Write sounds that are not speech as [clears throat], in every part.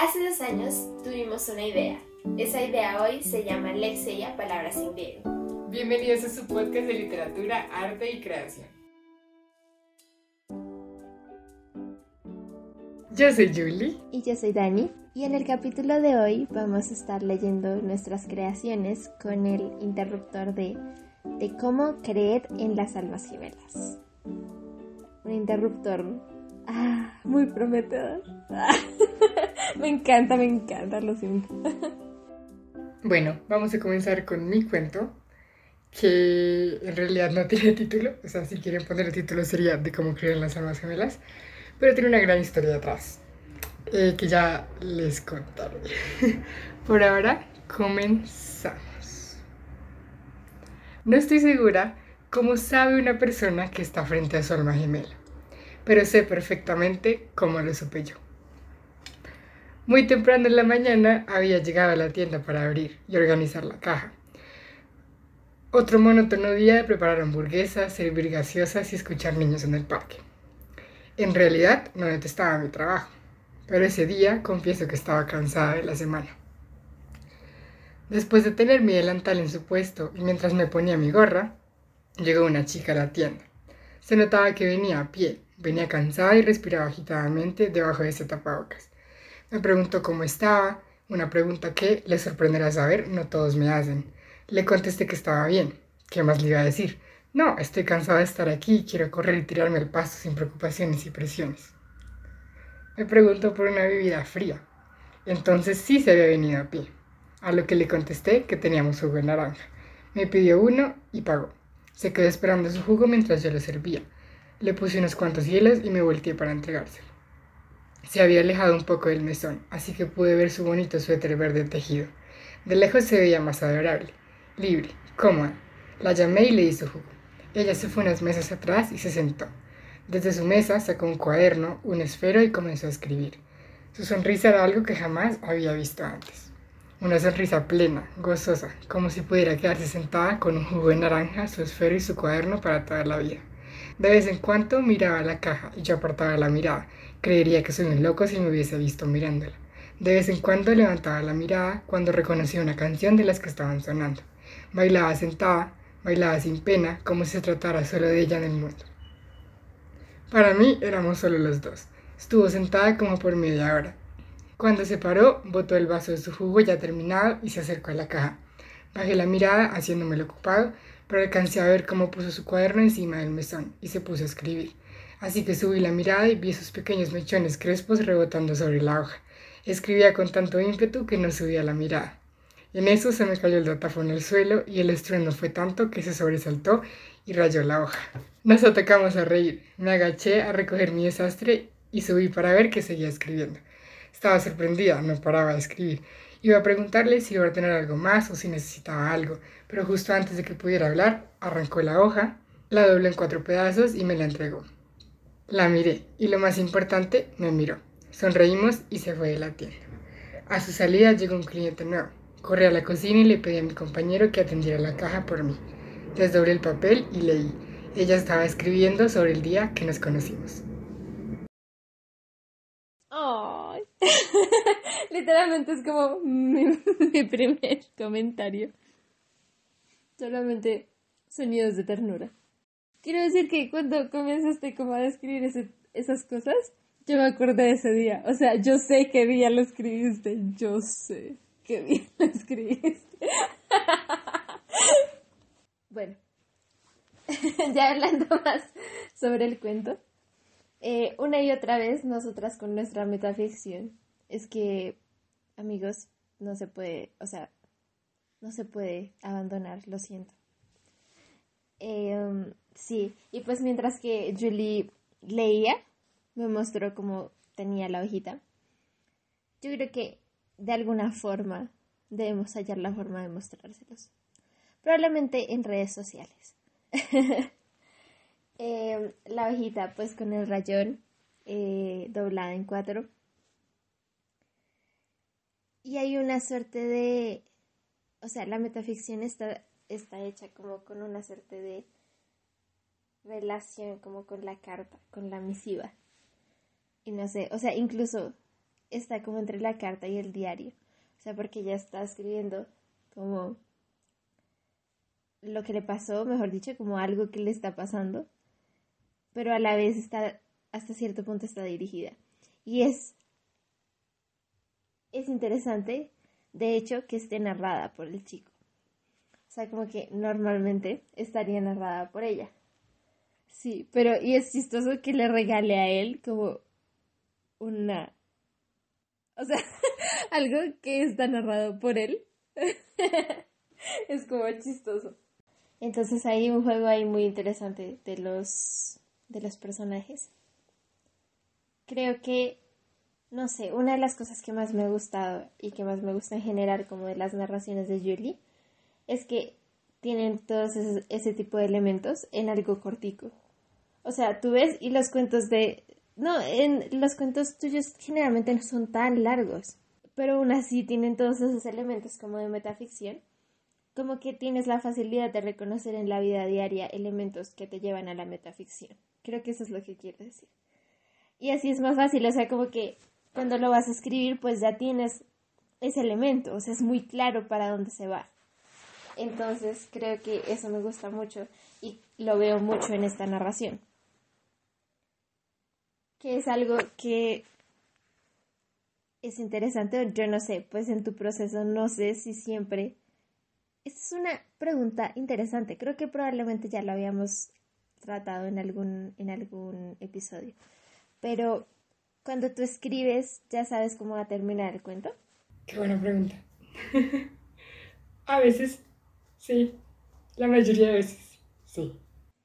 Hace dos años tuvimos una idea. Esa idea hoy se llama Lexia Palabras en Griego. Bienvenidos a su podcast de literatura, arte y creación. Yo soy Julie. Y yo soy Dani. Y en el capítulo de hoy vamos a estar leyendo nuestras creaciones con el interruptor de, de cómo creer en las almas gemelas. Un interruptor ah, muy prometedor. [laughs] me encanta, me encanta, lo siento. Bueno, vamos a comenzar con mi cuento, que en realidad no tiene título, o sea, si quieren poner el título sería de cómo creer las almas gemelas, pero tiene una gran historia atrás, eh, que ya les contaré. [laughs] Por ahora, comenzamos. No estoy segura cómo sabe una persona que está frente a su alma gemela, pero sé perfectamente cómo lo supe yo. Muy temprano en la mañana había llegado a la tienda para abrir y organizar la caja. Otro monótono día de preparar hamburguesas, servir gaseosas y escuchar niños en el parque. En realidad no detestaba mi trabajo, pero ese día confieso que estaba cansada de la semana. Después de tener mi delantal en su puesto y mientras me ponía mi gorra, llegó una chica a la tienda. Se notaba que venía a pie, venía cansada y respiraba agitadamente debajo de ese tapabocas. Me preguntó cómo estaba, una pregunta que, le sorprenderá saber, no todos me hacen. Le contesté que estaba bien. ¿Qué más le iba a decir? No, estoy cansada de estar aquí quiero correr y tirarme al paso sin preocupaciones y presiones. Me preguntó por una bebida fría. Entonces sí se había venido a pie. A lo que le contesté que teníamos jugo de naranja. Me pidió uno y pagó. Se quedó esperando su jugo mientras yo lo servía. Le puse unos cuantos hielos y me volteé para entregárselo. Se había alejado un poco del mesón, así que pude ver su bonito suéter verde tejido. De lejos se veía más adorable, libre, cómoda. La llamé y le su jugo. Ella se fue unas mesas atrás y se sentó. Desde su mesa sacó un cuaderno, un esfero y comenzó a escribir. Su sonrisa era algo que jamás había visto antes. Una sonrisa plena, gozosa, como si pudiera quedarse sentada con un jugo de naranja, su esfero y su cuaderno para toda la vida. De vez en cuando miraba la caja y yo apartaba la mirada, Creería que soy un loco si me hubiese visto mirándola. De vez en cuando levantaba la mirada cuando reconocía una canción de las que estaban sonando. Bailaba sentada, bailaba sin pena, como si se tratara solo de ella en el mundo. Para mí éramos solo los dos. Estuvo sentada como por media hora. Cuando se paró, botó el vaso de su jugo ya terminado y se acercó a la caja. Bajé la mirada haciéndome el ocupado, pero alcancé a ver cómo puso su cuaderno encima del mesón y se puso a escribir así que subí la mirada y vi esos pequeños mechones crespos rebotando sobre la hoja. Escribía con tanto ímpetu que no subía la mirada. En eso se me cayó el datáfono al suelo y el estruendo fue tanto que se sobresaltó y rayó la hoja. Nos atacamos a reír. Me agaché a recoger mi desastre y subí para ver qué seguía escribiendo. Estaba sorprendida, no paraba de escribir. Iba a preguntarle si iba a tener algo más o si necesitaba algo, pero justo antes de que pudiera hablar, arrancó la hoja, la dobló en cuatro pedazos y me la entregó. La miré y lo más importante, me miró. Sonreímos y se fue de la tienda. A su salida llegó un cliente nuevo. Corrí a la cocina y le pedí a mi compañero que atendiera la caja por mí. Desdoblé el papel y leí. Ella estaba escribiendo sobre el día que nos conocimos. [laughs] Literalmente es como [laughs] mi, primer comentario. Solamente sonidos de ternura. Quiero decir que cuando comenzaste como a describir esas cosas, yo me acordé de ese día. O sea, yo sé qué día lo escribiste. Yo sé qué día [laughs] lo escribiste. bueno, ya hablando más sobre el cuento. Eh, una y otra vez nosotras con nuestra metaficción es que, amigos, no se puede, o sea, no se puede abandonar, lo siento. Eh, Sí, y pues mientras que Julie leía, me mostró cómo tenía la hojita. Yo creo que de alguna forma debemos hallar la forma de mostrárselos. Probablemente en redes sociales. [laughs] Em, la hojita pues con el rayón eh, doblada en cuatro. Y hay una suerte de... O sea, la metaficción está, está hecha como con una suerte de relación como con la carta, con la misiva. Y no sé, o sea, incluso está como entre la carta y el diario. O sea, porque ella está escribiendo como lo que le pasó, mejor dicho, como algo que le está pasando, pero a la vez está, hasta cierto punto está dirigida. Y es, es interesante, de hecho, que esté narrada por el chico. O sea, como que normalmente estaría narrada por ella. Sí, pero y es chistoso que le regale a él como una... O sea, [laughs] algo que está narrado por él. [laughs] es como chistoso. Entonces hay un juego ahí muy interesante de los, de los personajes. Creo que, no sé, una de las cosas que más me ha gustado y que más me gusta en general como de las narraciones de Julie es que tienen todos ese tipo de elementos en algo cortico. O sea, tú ves y los cuentos de... No, en los cuentos tuyos generalmente no son tan largos, pero aún así tienen todos esos elementos como de metaficción como que tienes la facilidad de reconocer en la vida diaria elementos que te llevan a la metaficción. Creo que eso es lo que quiero decir. Y así es más fácil, o sea, como que cuando lo vas a escribir, pues ya tienes ese elemento, o sea, es muy claro para dónde se va. Entonces, creo que eso me gusta mucho y lo veo mucho en esta narración. Que es algo que es interesante, yo no sé, pues en tu proceso no sé si siempre esta es una pregunta interesante. Creo que probablemente ya lo habíamos tratado en algún, en algún episodio. Pero cuando tú escribes, ¿ya sabes cómo va a terminar el cuento? Qué buena pregunta. [laughs] a veces, sí. La mayoría de veces, sí.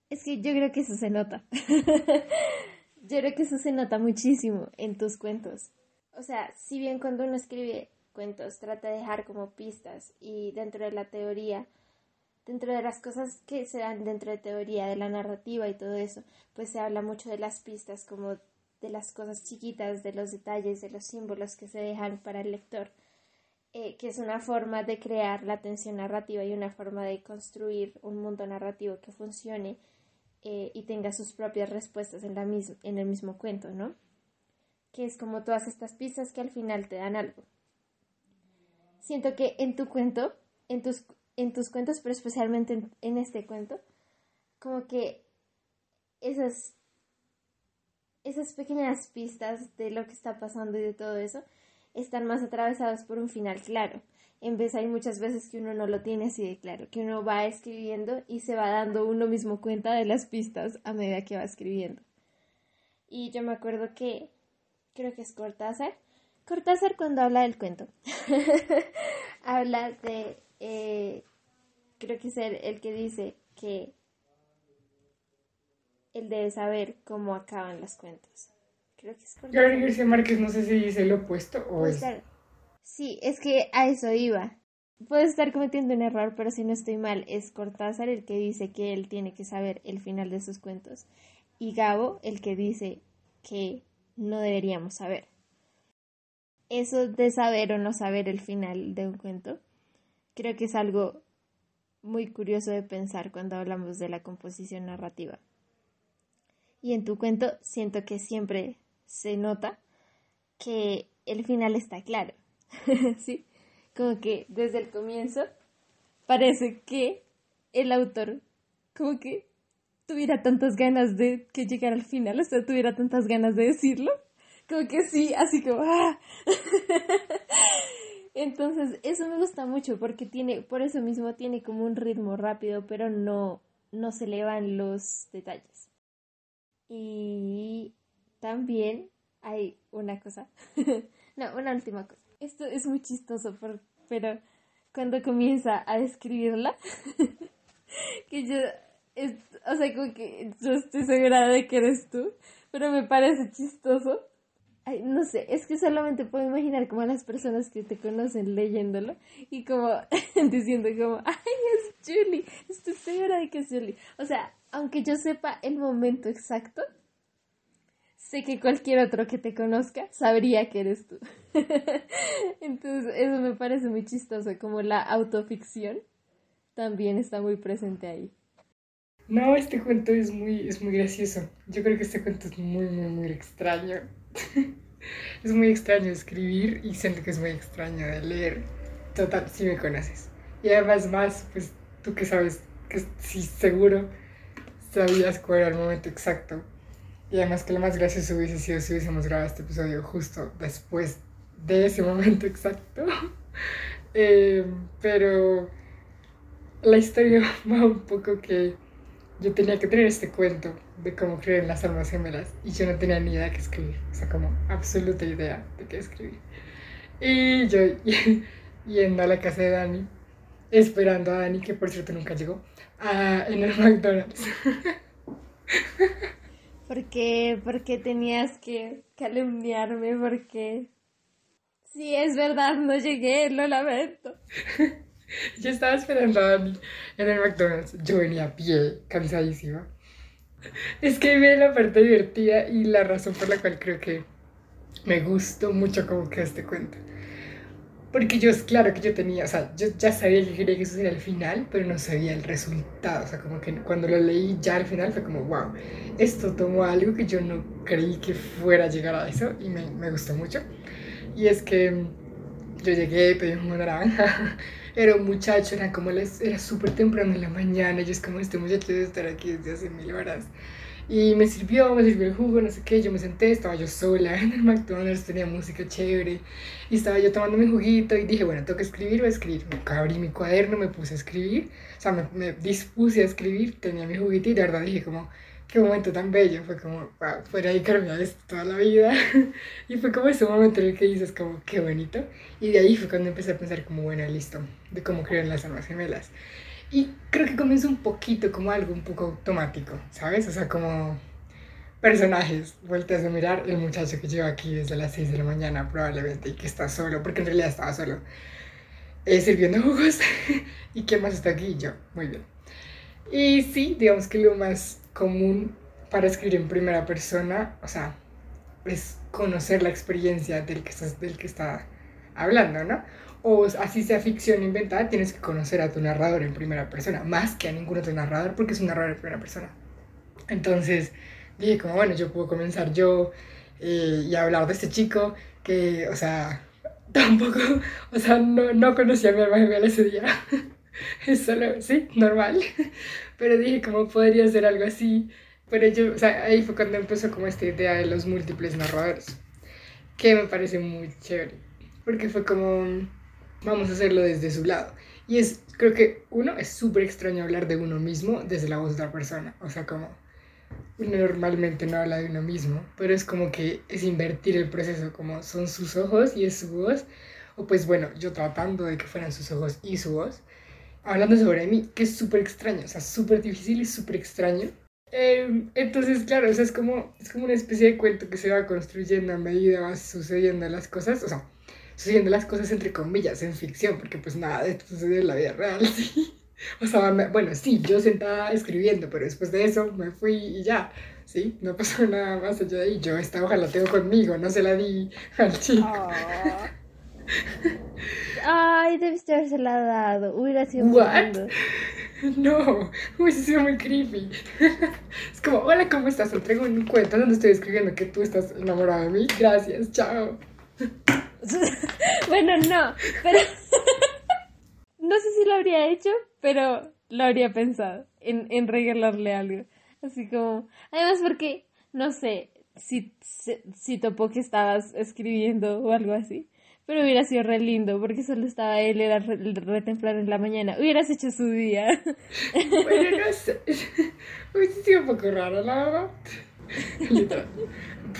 Es que yo creo que eso se nota. [laughs] yo creo que eso se nota muchísimo en tus cuentos. O sea, si bien cuando uno escribe cuentos trata de dejar como pistas y dentro de la teoría, dentro de las cosas que se dan dentro de teoría, de la narrativa y todo eso, pues se habla mucho de las pistas como de las cosas chiquitas, de los detalles, de los símbolos que se dejan para el lector, eh, que es una forma de crear la tensión narrativa y una forma de construir un mundo narrativo que funcione eh, y tenga sus propias respuestas en, la en el mismo cuento, ¿no? Que es como todas estas pistas que al final te dan algo siento que en tu cuento, en tus, en tus cuentos, pero especialmente en, este cuento, como que esas, esas pequeñas pistas de lo que está pasando y de todo eso están más atravesadas por un final claro. En vez hay muchas veces que uno no lo tiene así de claro, que uno va escribiendo y se va dando uno mismo cuenta de las pistas a medida que va escribiendo. Y yo me acuerdo que creo que es Cortázar Cortázar cuando habla del cuento, [laughs] habla de, eh, creo que es el, que dice que él debe saber cómo acaban los cuentos. Creo que es Cortázar. García Márquez no sé si dice lo opuesto o es... Sí, es que a eso iba. Puedo estar cometiendo un error, pero si no estoy mal, es Cortázar el que dice que él tiene que saber el final de sus cuentos y Gabo el que dice que no deberíamos saber eso de saber o no saber el final de un cuento, creo que es algo muy curioso de pensar cuando hablamos de la composición narrativa. Y en tu cuento siento que siempre se nota que el final está claro. [laughs] ¿Sí? Como que desde el comienzo parece que el autor como que tuviera tantas ganas de que llegara al final, o sea, tuviera tantas ganas de decirlo, como que sí, así como... ¡ah! [laughs] Entonces, eso me gusta mucho porque tiene, por eso mismo tiene como un ritmo rápido, pero no, no se le van los detalles. Y también hay una cosa, [laughs] no, una última cosa. Esto es muy chistoso, pero cuando comienza a describirla, [laughs] que yo, o sea, como que yo estoy segura de que eres tú, pero me parece chistoso Ay, no sé, es que solamente puedo imaginar como a las personas que te conocen leyéndolo y como [laughs] diciendo como, ay, es Julie, estoy segura de que es Julie. O sea, aunque yo sepa el momento exacto, sé que cualquier otro que te conozca sabría que eres tú. [laughs] Entonces, eso me parece muy chistoso, como la autoficción también está muy presente ahí. No, este cuento es muy, es muy gracioso. Yo creo que este cuento es muy, muy, muy extraño. [laughs] es muy extraño escribir y siento que es muy extraño de leer. Total, si me conoces. Y además más, pues tú que sabes, que sí seguro sabías cuál era el momento exacto. Y además que lo más gracioso hubiese sido si hubiésemos grabado este episodio justo después de ese momento exacto. [laughs] Eh, pero la historia [laughs] va un poco que yo tenía que tener este cuento de cómo creer en las almas gemelas y yo no tenía ni idea de qué escribir, o sea, como absoluta idea de qué escribir. Y yo [laughs] yendo a la casa de Dani, esperando a Dani, que por cierto nunca llegó, a, en el [laughs] McDonald's. ¿Por qué? ¿Por qué tenías que calumniarme? Porque sí, es verdad, no llegué, lo lamento. [laughs] [laughs] Yo estaba esperando a Dani en el McDonald's. Yo venía a pie, cansadísima. Es que viene la parte divertida y la razón por la cual creo que me gustó mucho como que este cuento. Porque yo, claro que yo tenía, o sea, yo ya sabía que quería que eso sería el final, pero no sabía el resultado. O sea, como que cuando lo leí ya al final fue como, wow, esto tomó algo que yo no creí que fuera a llegar a eso y me, me gustó mucho. Y es que yo llegué, pedí una naranja, [laughs] era un muchacho, era como les, era súper temprano en la mañana, y es como este muchacho debe estar aquí desde hace mil horas. Y me sirvió, me sirvió el jugo, no sé qué, yo me senté, estaba yo sola [laughs] en el McDonald's, tenía música chévere, y estaba yo tomando mi juguito y dije, bueno, tengo que escribir, voy a escribir. Me abrí mi cuaderno, me puse a escribir, o sea, me, me dispuse a escribir, tenía mi juguito y de verdad dije como, qué momento tan bello, fue como, wow, fuera dedicarme a esto toda la vida. [laughs] y fue como ese momento en el que dices como, qué bonito. Y de ahí fue cuando empecé a pensar como, bueno, listo, de cómo crean las almas gemelas. Y creo que comenzó un poquito como algo un poco automático, ¿sabes? O sea, como personajes. Vueltas a mirar el muchacho que lleva aquí desde las 6 de la mañana probablemente y que está solo, porque en realidad estaba solo, eh, sirviendo [laughs] jugos. ¿Y quién más está aquí? Yo, muy bien. Y sí, digamos que lo más común para escribir en primera persona, o sea, es conocer la experiencia del que, estás, del que está hablando, ¿no? O así sea ficción inventada, tienes que conocer a tu narrador en primera persona, más que a ningún otro narrador, porque es un narrador en primera persona. Entonces dije como, bueno, yo puedo comenzar yo eh, y hablar de este chico que, o sea, [laughs] tampoco, o sea, no, no conocía a mi hermana ese día. [laughs] es solo, sí, normal. Pero dije, ¿cómo podría ser algo así? Pero yo, o sea, ahí fue cuando empezó como esta idea de los múltiples narradores, que me parece muy chévere, porque fue como, vamos a hacerlo desde su lado. Y es, creo que uno, es súper extraño hablar de uno mismo desde la voz de otra persona, o sea, como uno normalmente no habla de uno mismo, pero es como que es invertir el proceso, como son sus ojos y es su voz, o pues bueno, yo tratando de que fueran sus ojos y su voz, hablando sobre mí, que es súper extraño, o sea, súper difícil y súper extraño. Eh, entonces, claro, o sea, es como, es como una especie de cuento que se va construyendo a medida va sucediendo las cosas, o sea, sucediendo las cosas entre comillas en ficción, porque pues nada de esto sucede en la vida real, [laughs] ¿sí? O sea, bueno, sí, yo sentada escribiendo, pero después de eso me fui y ya, ¿sí? No pasó [laughs] nada más allá de ahí. Yo esta hoja la tengo conmigo, no se la di al chico. Ah. Ay, debiste habérsela dado. Hubiera sido ¿What? [laughs] No, hubiese sido muy creepy. [laughs] Es como, hola, ¿cómo estás? Te traigo un cuento donde estoy escribiendo que tú estás enamorada de mí. Gracias, chao. [laughs] bueno, no, pero... no sé si lo habría hecho, pero lo habría pensado en, en regalarle algo. Así como... Además porque, no sé, si, si, si topó que estabas escribiendo o algo así. Pero hubiera sido re lindo, porque solo estaba él, era re, re temprano en la mañana. Hubieras hecho su día. [laughs] Bueno, no sé. [laughs] Hubiese sido un poco raro, la verdad. [laughs]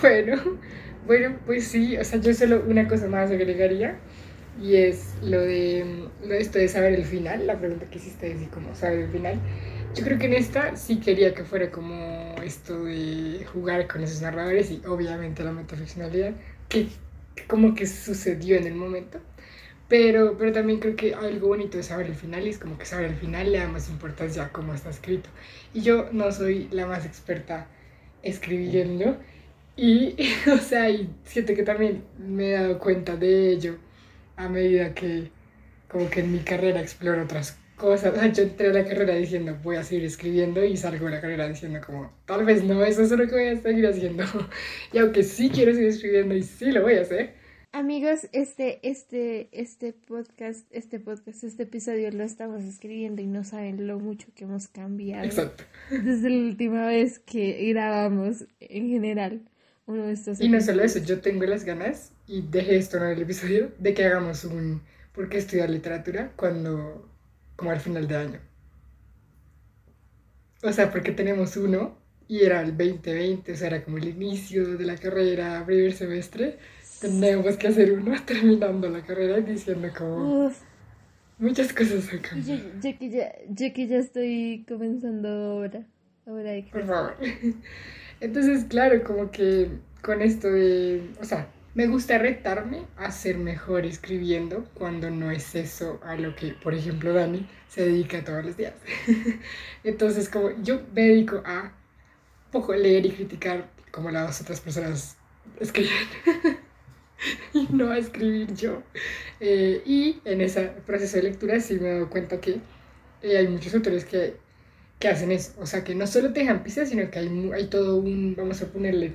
Bueno, bueno, pues sí, o sea, yo solo una cosa más agregaría. Y es lo de, lo de esto de saber el final, la pregunta que hiciste es como saber el final. Yo creo que en esta sí quería que fuera como esto de jugar con esos narradores y obviamente la metaficcionalidad, que como que sucedió en el momento. Pero, pero también creo que algo bonito de saber el final es como que saber el final le da más importancia a cómo está escrito. Y yo no soy la más experta escribiendo y, [laughs] o sea, siento que también me he dado cuenta de ello a medida que como que en mi carrera exploro otras cosas. [laughs] Yo entré a la carrera diciendo voy a seguir escribiendo y salgo de la carrera diciendo como tal vez no, eso es lo que voy a seguir haciendo. [laughs] Y aunque sí quiero seguir escribiendo y sí lo voy a hacer. Amigos, este, este, este podcast, este podcast, este episodio lo estamos escribiendo y no saben lo mucho que hemos cambiado. Exacto. Desde la última vez que grabamos en general uno de estos Y no solo eso, yo tengo las ganas, y dejé esto en el episodio, de que hagamos un ¿por qué estudiar literatura? cuando como al final de año. O sea, porque tenemos uno y era el 2020, o sea, era como el inicio de la carrera, primer semestre. Tenemos que hacer uno [laughs] terminando la carrera y diciendo como... Muchas cosas han cambiado. Yo, que ya, yo que ya estoy comenzando ahora. ahora de Por favor. [laughs] Entonces, claro, como que con esto de... O sea, me gusta retarme a ser mejor escribiendo cuando no es eso a lo que, por ejemplo, Dani se dedica todos los días. [laughs] Entonces, como yo me dedico a poco leer y criticar como las otras personas escriben [laughs] y no a escribir yo. Eh, y en ese proceso de lectura sí me he dado cuenta que eh, hay muchos autores que, que, hacen eso. O sea, que no solo te dejan pistas, sino que hay, hay todo un, vamos a ponerle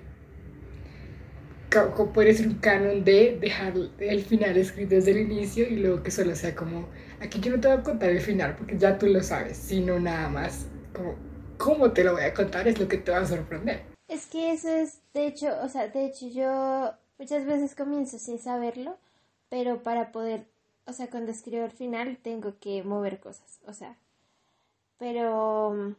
puede ser un canon de dejar el final escrito desde el inicio y luego que solo sea como, aquí yo no te voy a contar el final porque ya tú lo sabes, sino nada más como, ¿cómo te lo voy a contar? Es lo que te va a sorprender. Es que eso es, de hecho, o sea, de hecho yo muchas veces comienzo sin saberlo, pero para poder, o sea, cuando escribo el final tengo que mover cosas, o sea, pero,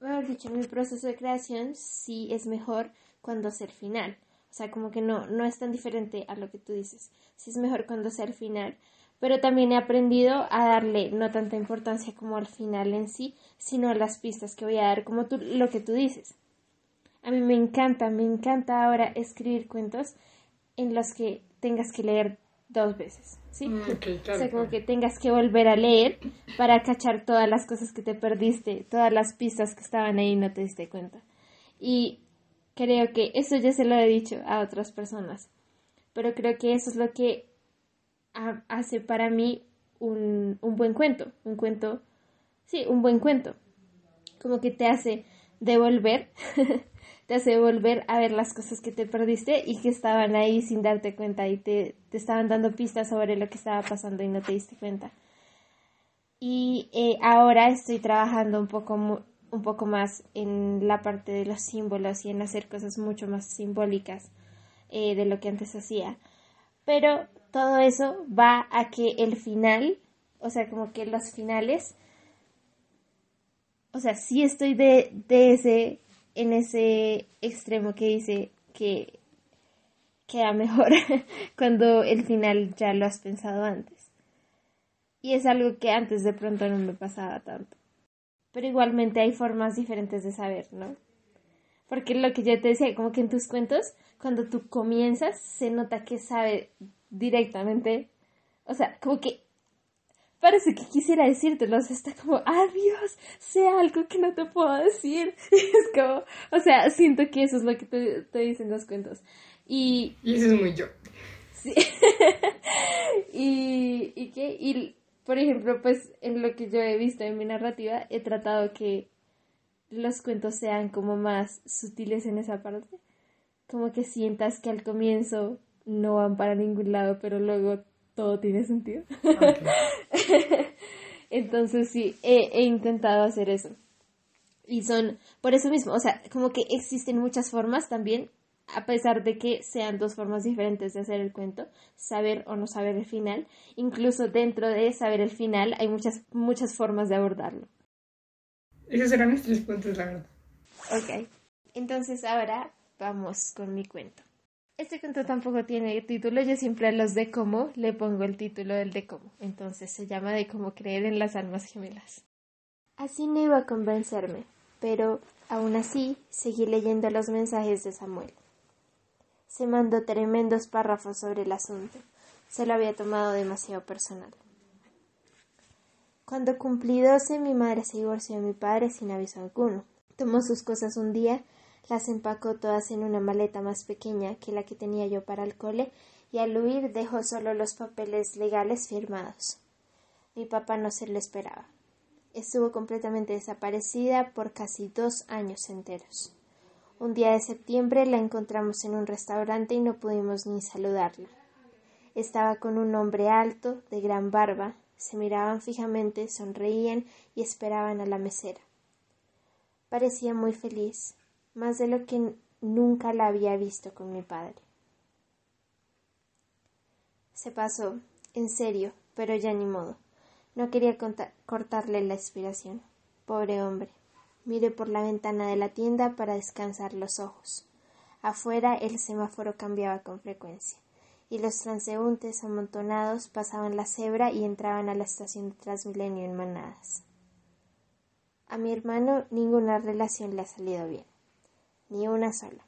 mejor dicho, mi proceso de creación sí es mejor cuando es el final o sea, como que no, no es tan diferente a lo que tú dices. Sí es mejor cuando sea al final. Pero también he aprendido a darle no tanta importancia como al final en sí, sino a las pistas que voy a dar, como tú, lo que tú dices. A mí me encanta, me encanta ahora escribir cuentos en los que tengas que leer dos veces, ¿sí? Mm, o sea, como que tengas que volver a leer para cachar todas las cosas que te perdiste, todas las pistas que estaban ahí y no te diste cuenta. Y Creo que eso ya se lo he dicho a otras personas, pero creo que eso es lo que hace para mí un, un buen cuento, un cuento, sí, un buen cuento, como que te hace devolver, [laughs] te hace devolver a ver las cosas que te perdiste y que estaban ahí sin darte cuenta y te, te estaban dando pistas sobre lo que estaba pasando y no te diste cuenta. Y eh, ahora estoy trabajando un poco un poco más en la parte de los símbolos y en hacer cosas mucho más simbólicas eh, de lo que antes hacía. Pero todo eso va a que el final, o sea, como que los finales, o sea, sí estoy de, de ese, en ese extremo que dice que queda mejor [laughs] cuando el final ya lo has pensado antes. Y es algo que antes de pronto no me pasaba tanto pero igualmente hay formas diferentes de saber, ¿no? Porque lo que yo te decía, como que en tus cuentos, cuando tú comienzas, se nota que sabe directamente, o sea, como que parece que quisiera decírtelo, o sea, está como, adiós, sé algo que no te puedo decir. [laughs] es como, o sea, siento que eso es lo que te, te dicen los cuentos. Y, y eso es muy yo. Sí. [laughs] y, y qué, y por ejemplo, pues en lo que yo he visto en mi narrativa, he tratado que los cuentos sean como más sutiles en esa parte. Como que sientas que al comienzo no van para ningún lado, pero luego todo tiene sentido. [laughs] Entonces sí, he, intentado hacer eso. Y son, por eso mismo, o sea, como que existen muchas formas también a pesar de que sean dos formas diferentes de hacer el cuento, saber o no saber el final, incluso dentro de saber el final hay muchas, muchas formas de abordarlo. Esos eran mis tres puntos, la verdad. Ok, entonces ahora vamos con mi cuento. Este cuento tampoco tiene título, yo siempre a los de cómo le pongo el título del de cómo, entonces se llama de cómo creer en las almas gemelas. Así no iba a convencerme, pero aún así seguí leyendo los mensajes de Samuel. Se mandó tremendos párrafos sobre el asunto. Se lo había tomado demasiado personal. Cuando cumplí doce, mi madre se divorció de mi padre sin aviso alguno. Tomó sus cosas un día, las empacó todas en una maleta más pequeña que la que tenía yo para el cole y al huir dejó solo los papeles legales firmados. Mi papá no se lo esperaba. estuvo completamente desaparecida por casi dos años enteros. Un día de septiembre la encontramos en un restaurante y no pudimos ni saludarla. Estaba con un hombre alto, de gran barba, se miraban fijamente, sonreían y esperaban a la mesera. Parecía muy feliz, más de lo que nunca la había visto con mi padre. Se pasó, en serio, pero ya ni modo. No quería cortarle la inspiración. Pobre hombre. Miré por la ventana de la tienda para descansar los ojos. Afuera el semáforo cambiaba con frecuencia, y los transeúntes amontonados pasaban la cebra y entraban a la estación de Transmilenio en manadas. A mi hermano ninguna relación le ha salido bien, ni una sola.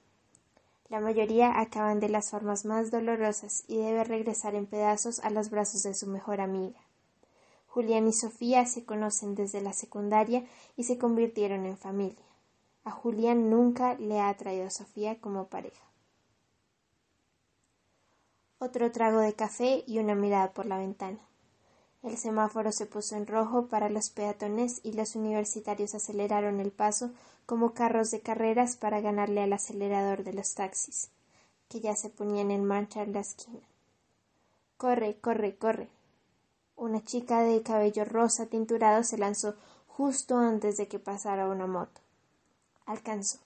La mayoría acaban de las formas más dolorosas y debe regresar en pedazos a los brazos de su mejor amiga. Julián y Sofía se conocen desde la secundaria y se convirtieron en familia. A Julián nunca le ha atraído Sofía como pareja. Otro trago de café y una mirada por la ventana. El semáforo se puso en rojo para los peatones y los universitarios aceleraron el paso como carros de carreras para ganarle al acelerador de los taxis, que ya se ponían en marcha en la esquina. Corre, corre, corre. Una chica de cabello rosa tinturado se lanzó justo antes de que pasara una moto. Alcanzó.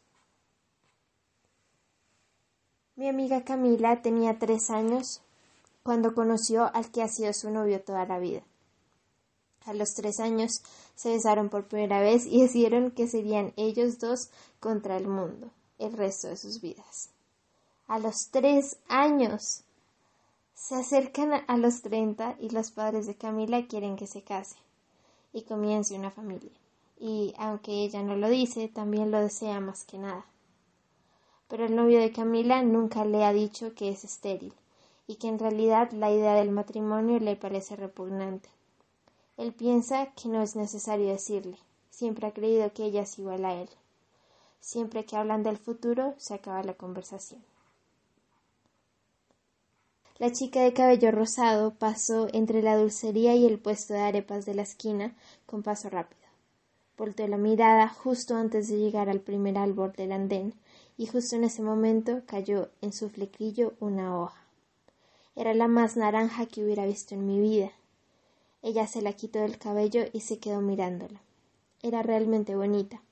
Mi amiga Camila tenía tres años cuando conoció al que ha sido su novio toda la vida. A los tres años se besaron por primera vez y decidieron que serían ellos dos contra el mundo el resto de sus vidas. A los tres años se acercan a los treinta y los padres de Camila quieren que se case y comience una familia. Y aunque ella no lo dice, también lo desea más que nada. Pero el novio de Camila nunca le ha dicho que es estéril y que en realidad la idea del matrimonio le parece repugnante. Él piensa que no es necesario decirle, siempre ha creído que ella es igual a él. Siempre que hablan del futuro, se acaba la conversación. La chica de cabello rosado pasó entre la dulcería y el puesto de arepas de la esquina con paso rápido. Volteó la mirada justo antes de llegar al primer árbol del andén, y justo en ese momento cayó en su flequillo una hoja. Era la más naranja que hubiera visto en mi vida. Ella se la quitó del cabello y se quedó mirándola. Era realmente bonita.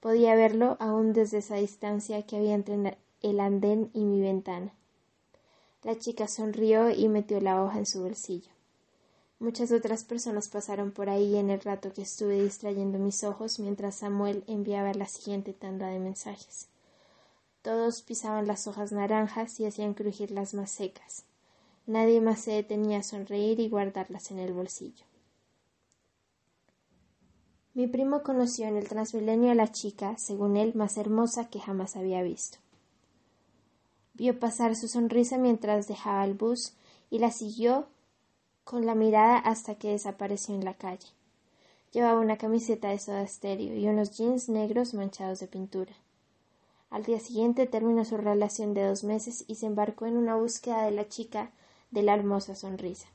Podía verlo aún desde esa distancia que había entre el andén y mi ventana. La chica sonrió y metió la hoja en su bolsillo. Muchas otras personas pasaron por ahí en el rato que estuve distrayendo mis ojos mientras Samuel enviaba la siguiente tanda de mensajes. Todos pisaban las hojas naranjas y hacían crujir las más secas. Nadie más se detenía a sonreír y guardarlas en el bolsillo. Mi primo conoció en el Transmilenio a la chica, según él, más hermosa que jamás había visto. Vio pasar su sonrisa mientras dejaba el bus y la siguió con la mirada hasta que desapareció en la calle. Llevaba una camiseta de soda estéreo y unos jeans negros manchados de pintura. Al día siguiente terminó su relación de dos meses y se embarcó en una búsqueda de la chica de la hermosa sonrisa.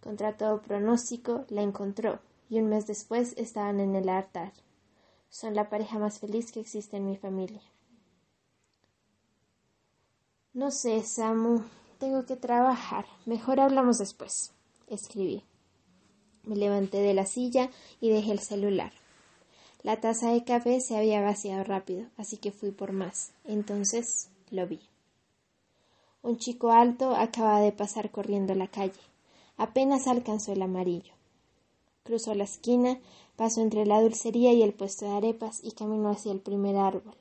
Contra todo pronóstico, la encontró, y un mes después estaban en el altar. Son la pareja más feliz que existe en mi familia. No sé, Samu, tengo que trabajar. Mejor hablamos después, escribí. Me levanté de la silla y dejé el celular. La taza de café se había vaciado rápido, así que fui por más. Entonces lo vi. Un chico alto acaba de pasar corriendo la calle. Apenas alcanzó el amarillo. Cruzó la esquina, pasó entre la dulcería y el puesto de arepas y caminó hacia el primer árbol.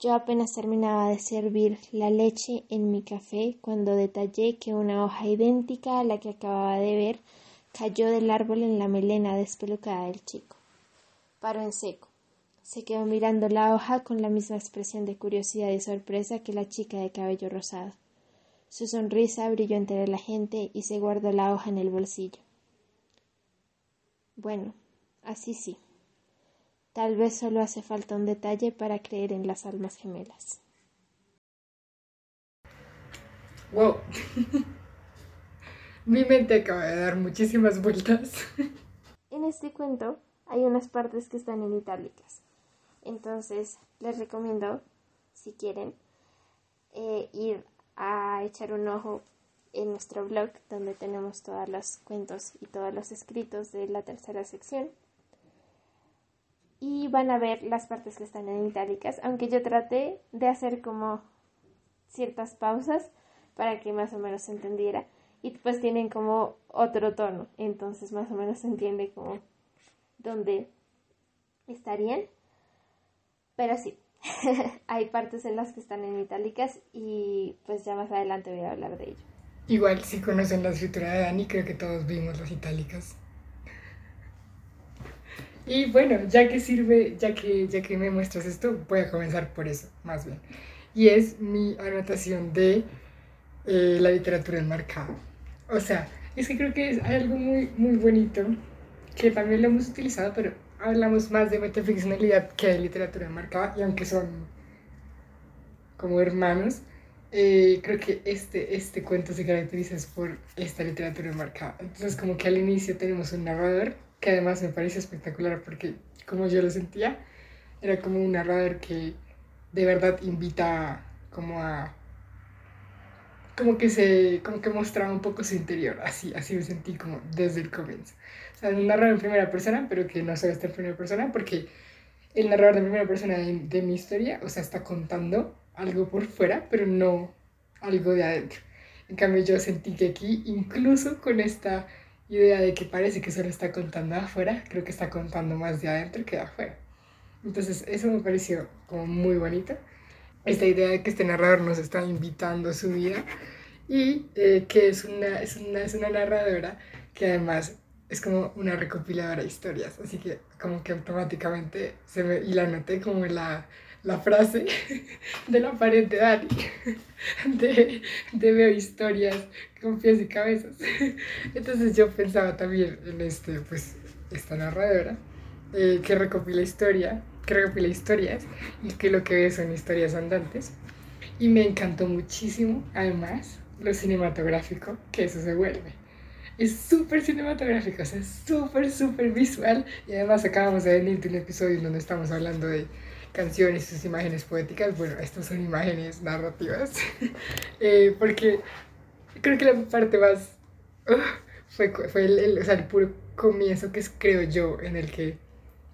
Yo apenas terminaba de servir la leche en mi café cuando detallé que una hoja idéntica a la que acababa de ver cayó del árbol en la melena despelucada del chico. Paró en seco. Se quedó mirando la hoja con la misma expresión de curiosidad y sorpresa que la chica de cabello rosado. Su sonrisa brilló entre la gente y se guardó la hoja en el bolsillo. Bueno, así sí. Tal vez solo hace falta un detalle para creer en las almas gemelas. Wow. [laughs] Mi mente acaba de dar muchísimas vueltas. [laughs] En este cuento hay unas partes que están en itálicas. Entonces les recomiendo, si quieren, eh, ir a echar un ojo en nuestro blog donde tenemos todos los cuentos y todos los escritos de la tercera sección. Y van a ver las partes que están en itálicas, aunque yo traté de hacer como ciertas pausas para que más o menos se entendiera. Y pues tienen como otro tono, entonces más o menos se entiende como dónde estarían. Pero sí, [laughs] hay partes en las que están en itálicas y pues ya más adelante voy a hablar de ello. Igual si conocen la escritura de Dani, creo que todos vimos las itálicas. Y bueno, ya que sirve, ya que, ya que me muestras esto, voy a comenzar por eso, más bien. Y es mi anotación de eh, la literatura enmarcada. O sea, es que creo que es algo muy, muy bonito, que también lo hemos utilizado, pero hablamos más de metaficcionalidad que de literatura enmarcada, y aunque son como hermanos, eh, creo que este, este cuento se caracteriza por esta literatura enmarcada. Entonces, como que al inicio tenemos un narrador, que además me parece espectacular porque, como yo lo sentía, era como un narrador que de verdad invita como a como que se como que mostraba un poco su interior así así me sentí como desde el comienzo. O sea un narrador en primera persona pero que no solo está en primera persona porque el narrador de primera persona de, mi historia o sea está contando algo por fuera pero no algo de adentro. En cambio yo sentí que aquí incluso con esta idea de que parece que solo está contando afuera creo que está contando más de adentro que de afuera. Entonces eso me pareció como muy bonito. Esta idea de que este narrador nos está invitando a su vida y eh, que es una, es, una, es una narradora que además es como una recopiladora de historias, así que como que automáticamente se me, y la noté como la, la frase [laughs] de la pared de Dani, [laughs] de, de veo historias con pies y cabezas. [laughs] Entonces yo pensaba también en este, pues, esta narradora eh, que recopila historia que recopila historias y que lo que ve son historias andantes. Y me encantó muchísimo, además, lo cinematográfico que eso se vuelve. Es súper cinematográfico, o sea, es súper, súper visual. Y además acabamos de venir de un episodio donde estamos hablando de canciones sus imágenes poéticas. Bueno, estas son imágenes narrativas. [laughs] eh, porque creo que la parte más... fue, fue el, o sea, el puro comienzo que es, creo yo, en el que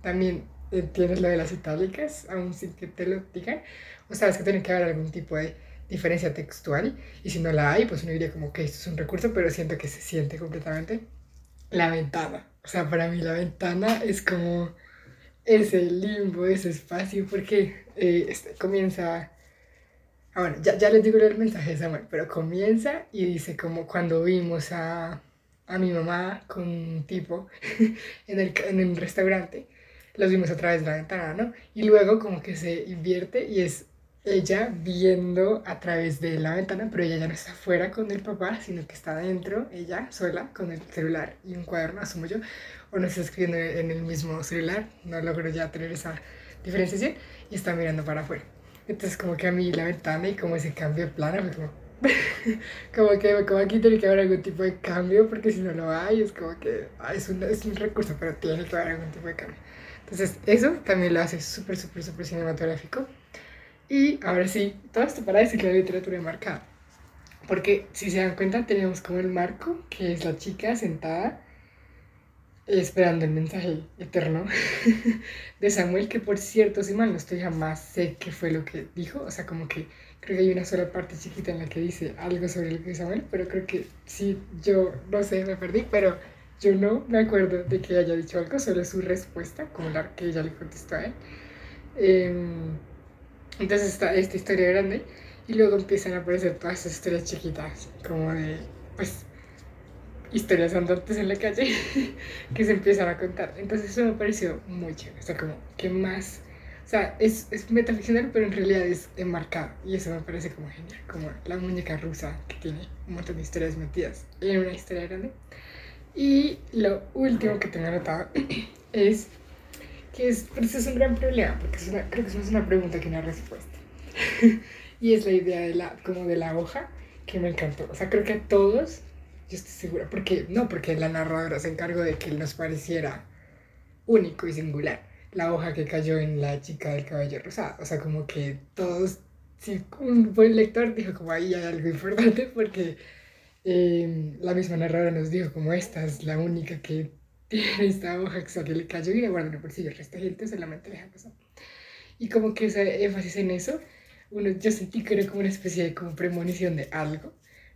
también tienes lo de las itálicas, aún sin que te lo digan, o sabes que tiene que haber algún tipo de diferencia textual, y si no la hay, pues uno diría como que esto es un recurso, pero siento que se siente completamente la ventana. O sea, para mí la ventana es como ese limbo, ese espacio, porque eh, este, comienza... Ah, ya, ya les digo el mensaje de Samuel, pero comienza y dice como cuando vimos a, a mi mamá con un tipo [laughs] en el, en el restaurante los vimos a través de la ventana, ¿no? Y luego como que se invierte y es ella viendo a través de la ventana, pero ella ya no está afuera con el papá, sino que está adentro, ella sola, con el celular y un cuaderno, asumo yo, o no está escribiendo en el mismo celular, no logro ya tener esa diferenciación, y está mirando para afuera. Entonces como que a mí la ventana y como ese cambio de plano como... [laughs] como que como aquí tiene que haber algún tipo de cambio, porque si no lo hay, es como que ah, es, un, es un recurso, pero tiene que haber algún tipo de cambio. Entonces, eso también lo hace súper, súper, súper cinematográfico. Y ahora sí, todo esto para decir que la literatura marcada. Porque si se dan cuenta, tenemos como el marco, que es la chica sentada esperando el mensaje eterno [laughs] de Samuel, que por cierto, si mal no estoy, jamás sé qué fue lo que dijo. O sea, como que creo que hay una sola parte chiquita en la que dice algo sobre lo que Samuel, pero creo que sí, yo no sé, me perdí, pero yo no me acuerdo de que haya dicho algo, solo su respuesta, como la que ella le contestó a él. Em, entonces está esta historia grande y luego empiezan a aparecer todas esas historias chiquitas, como de, pues, historias andantes en la calle [laughs] que se empiezan a contar. Entonces eso me pareció muy chévere, o sea, como que más, o sea, es, es metaficcional, pero en realidad es enmarcado y eso me parece como genial, como la muñeca rusa que tiene un montón de historias metidas en una historia grande. Y lo último que tengo anotado [clears throat] es que es, es un gran problema, porque creo que eso es una pregunta que hay respuesta. [laughs] y es la idea de la, como de la hoja, que me encantó. O sea, creo que a todos, yo estoy segura, porque no porque la narradora se encargó de que nos pareciera único y singular. La hoja que cayó en la chica del cabello rosado. O sea, como que todos, si un buen lector dijo como ahí hay algo importante porque eh, la misma narradora nos dijo como esta es la única que tiene esta hoja que le cayó y la guarda en el bolsillo. El resto de gente solamente deja pasar. Y como que ese énfasis en eso, uno, yo sentí que era como una especie de como premonición de algo,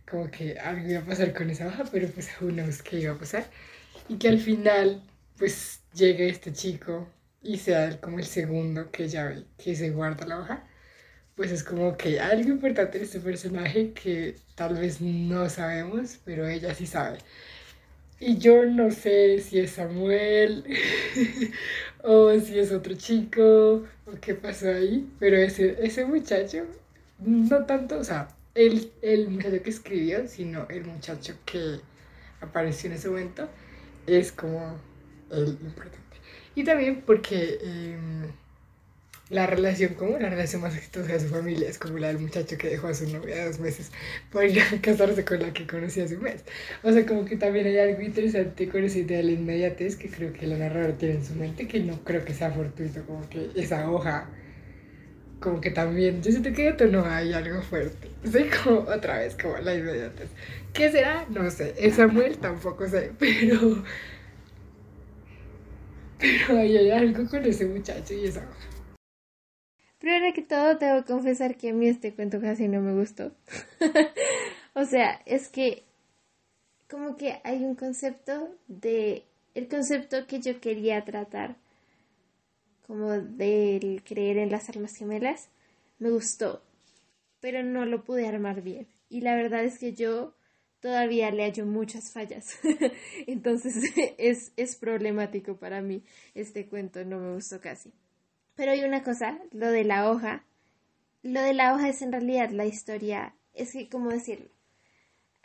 como que algo iba a pasar con esa hoja, pero pues aún no es qué iba a pasar. Y que al final, pues llegue este chico y sea como el segundo que ya ve que se guarda la hoja, pues es como que algo importante en este personaje que tal vez no sabemos, pero ella sí sabe. Y yo no sé si es Samuel [laughs] o si es otro chico o qué pasó ahí, pero ese, ese muchacho, no tanto, o sea, el, el muchacho que escribió, sino el muchacho que apareció en ese momento, es como el importante. Y también porque... Em, la relación, como la relación más exitosa de su familia es como la del muchacho que dejó a su novia dos meses para ir a [laughs] casarse con la que conocía hace un mes. O sea, como que también hay algo interesante con esa idea de la inmediatez que creo que la narradora tiene en su mente, que no creo que sea fortuito, como que esa hoja, como que también, yo siento que esto no hay algo fuerte. Sí, como otra vez, como la inmediatez. ¿Qué será? No sé. El Samuel tampoco sé, [laughs] pero... Pero hay algo con ese muchacho y esa. Primero que todo, que confesar que a mí este cuento casi no me gustó. [laughs] o sea, es que como que hay un concepto de... El concepto que yo quería tratar, como del creer en las almas gemelas, me gustó, pero no lo pude armar bien. Y la verdad es que yo todavía le hallo muchas fallas. [laughs] Entonces [laughs] es, es problemático para mí este cuento, no me gustó casi. Pero hay una cosa, lo de la hoja. Lo de la hoja es en realidad la historia, es que, ¿cómo decirlo?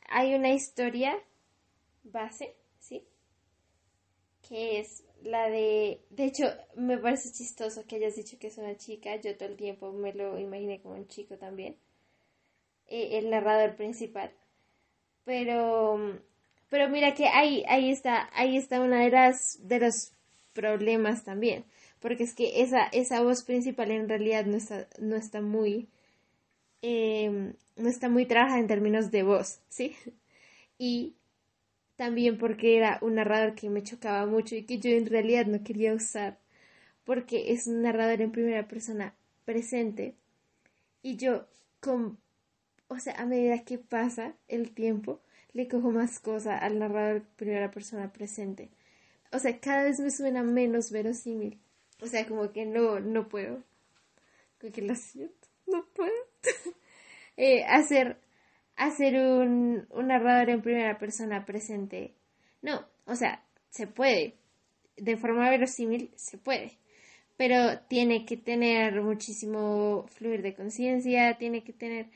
Hay una historia base, ¿sí? Que es la de... De hecho, me parece chistoso que hayas dicho que es una chica. Yo todo el tiempo me lo imaginé como un chico también. Eh, el narrador principal. Pero... Pero mira que ahí, ahí está, ahí está una de las de los problemas también porque es que esa, esa voz principal en realidad no está, no está muy, em, no está muy trabajada en términos de voz, ¿sí? Y también porque era un narrador que me chocaba mucho y que yo en realidad no quería usar, porque es un narrador en primera persona presente y yo con, o sea, a medida que pasa el tiempo, le cojo más cosas al narrador en primera persona presente. O sea, cada vez me suena menos verosímil. O sea, como que no, no puedo. Como que lo siento, no puedo. [laughs] eh, hacer hacer un, un narrador en primera persona presente. No, o sea, se puede. De forma verosímil, se puede. Pero tiene que tener muchísimo fluir de conciencia, tiene que tener,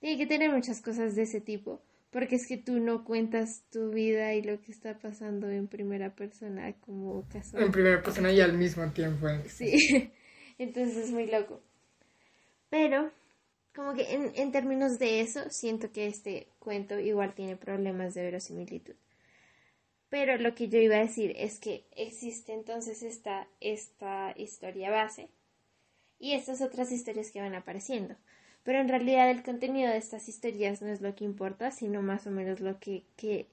tiene que tener muchas cosas de ese tipo porque es que tú no cuentas tu vida y lo que está pasando en primera persona como caso. En primera persona y al mismo tiempo. ¿eh? Sí, [laughs] entonces es muy loco. Pero, como que en, en términos de eso, siento que este cuento igual tiene problemas de verosimilitud. Pero lo que yo iba a decir es que existe entonces esta, esta historia base y estas otras historias que van apareciendo pero en realidad el contenido de estas historias no es lo que importa, sino más o menos lo que, que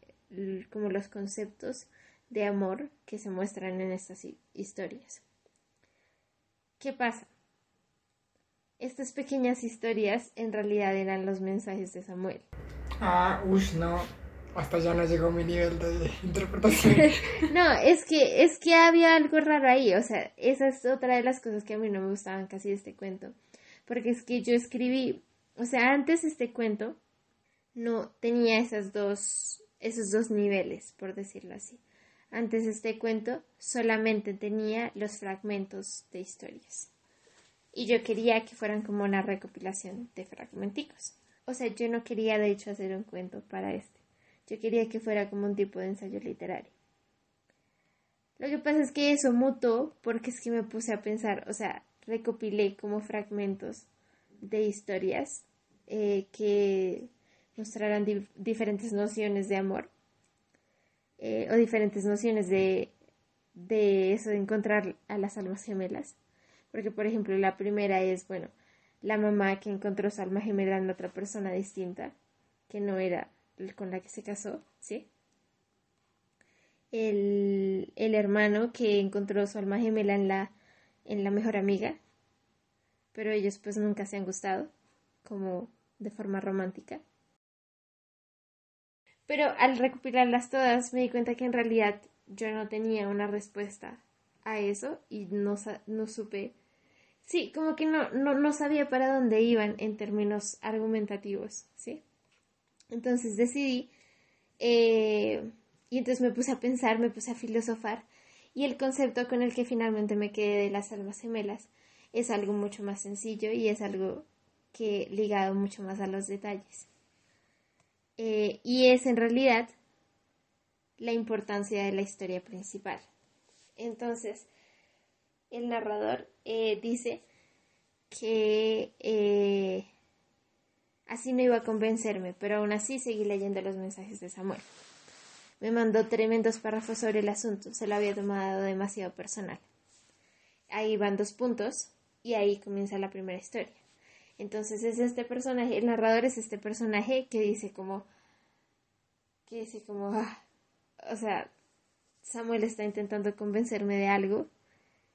como los conceptos de amor que se muestran en estas historias. ¿Qué pasa? Estas pequeñas historias en realidad eran los mensajes de Samuel. Ah, uff, no. Hasta ya no llegó mi nivel de interpretación. [laughs] no, es que, es que había algo raro ahí. O sea, esa es otra de las cosas que a mí no me gustaban casi de este cuento porque es que yo escribí, o sea, antes este cuento no tenía esas dos, esos dos niveles, por decirlo así. Antes este cuento solamente tenía los fragmentos de historias. Y yo quería que fueran como una recopilación de fragmenticos. O sea, yo no quería de hecho hacer un cuento para este. Yo quería que fuera como un tipo de ensayo literario. Lo que pasa es que eso mutó porque es que me puse a pensar, o sea, recopilé como fragmentos de historias eh, que mostraran diferentes nociones de amor eh, o diferentes nociones de, de eso de encontrar a las almas gemelas. Porque, por ejemplo, la primera es, bueno, la mamá que encontró su alma gemela en otra persona distinta, que no era con la que se casó, ¿sí? El, el hermano que encontró su alma gemela en la, en la mejor amiga, pero ellos pues nunca se han gustado, como de forma romántica. Pero al recopilarlas todas me di cuenta que en realidad yo no tenía una respuesta a eso y no, no supe. Sí, como que no, no, no sabía para dónde iban en términos argumentativos, ¿sí? Entonces decidí eh, y entonces me puse a pensar, me puse a filosofar y el concepto con el que finalmente me quedé de las almas gemelas es algo mucho más sencillo y es algo que ligado mucho más a los detalles. Eh, y es en realidad la importancia de la historia principal. Entonces, el narrador eh, dice que eh, así no iba a convencerme, pero aún así seguí leyendo los mensajes de Samuel. Me mandó tremendos párrafos sobre el asunto, se lo había tomado demasiado personal. Ahí van dos puntos y ahí comienza la primera historia. Entonces es este personaje, el narrador es este personaje que dice como, que dice como, ah, o sea, Samuel está intentando convencerme de algo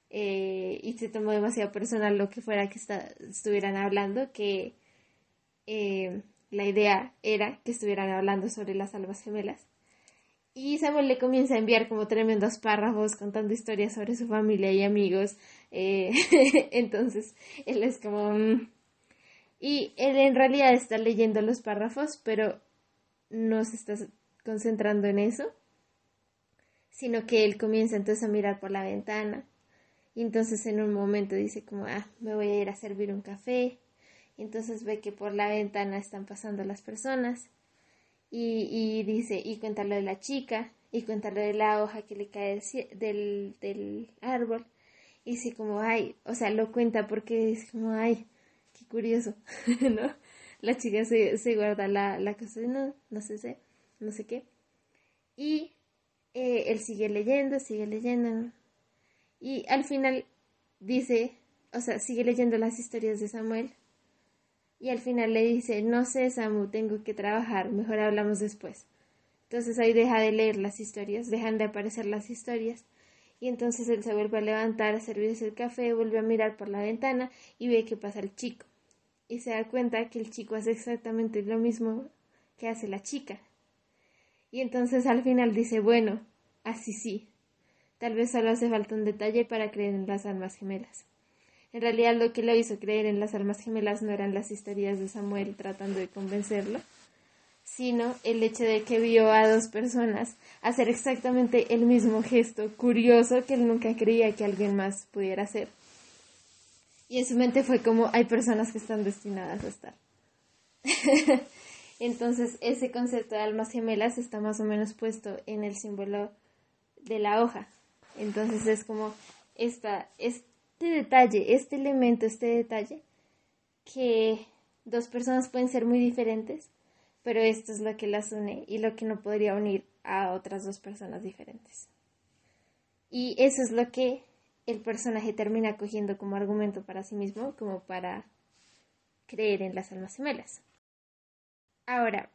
eh, y se tomó demasiado personal lo que fuera que estuvieran hablando, que eh, la idea era que estuvieran hablando sobre las almas gemelas. Y Samuel le comienza a enviar como tremendos párrafos contando historias sobre su familia y amigos. Eh, [laughs] entonces, él es como... Mm". Y él en realidad está leyendo los párrafos, pero no se está concentrando en eso sino que él comienza entonces a mirar por la ventana y entonces en un momento dice como, ah, me voy a ir a servir un café, y entonces ve que por la ventana están pasando las personas y, y dice, y cuenta lo de la chica, y cuenta lo de la hoja que le cae del, del árbol, y dice como, ay, o sea, lo cuenta porque es como, ay, qué curioso, [laughs] ¿no? La chica se, se guarda la, la cosa de no, no sé, no sé qué. Y eh, él sigue leyendo, sigue leyendo. Y al final dice, o sea, sigue leyendo las historias de Samuel. Y al final le dice, no sé, Samu, tengo que trabajar, mejor hablamos después. Entonces ahí deja de leer las historias, dejan de aparecer las historias. Y entonces él se vuelve a levantar, a servirse el café, vuelve a mirar por la ventana y ve que pasa el chico. Y se da cuenta que el chico hace exactamente lo mismo que hace la chica. Y entonces al final dice, bueno, así sí. Tal vez solo hace falta un detalle para creer en las almas gemelas. En realidad lo que lo hizo creer en las almas gemelas no eran las historias de Samuel tratando de convencerlo, sino el hecho de que vio a dos personas hacer exactamente el mismo gesto curioso que él nunca creía que alguien más pudiera hacer. Y en su mente fue como hay personas que están destinadas a estar. [laughs] Entonces, ese concepto de almas gemelas está más o menos puesto en el símbolo de la hoja. Entonces, es como esta, este detalle, este elemento, este detalle, que dos personas pueden ser muy diferentes, pero esto es lo que las une y lo que no podría unir a otras dos personas diferentes. Y eso es lo que el personaje termina cogiendo como argumento para sí mismo, como para creer en las almas gemelas. Ahora,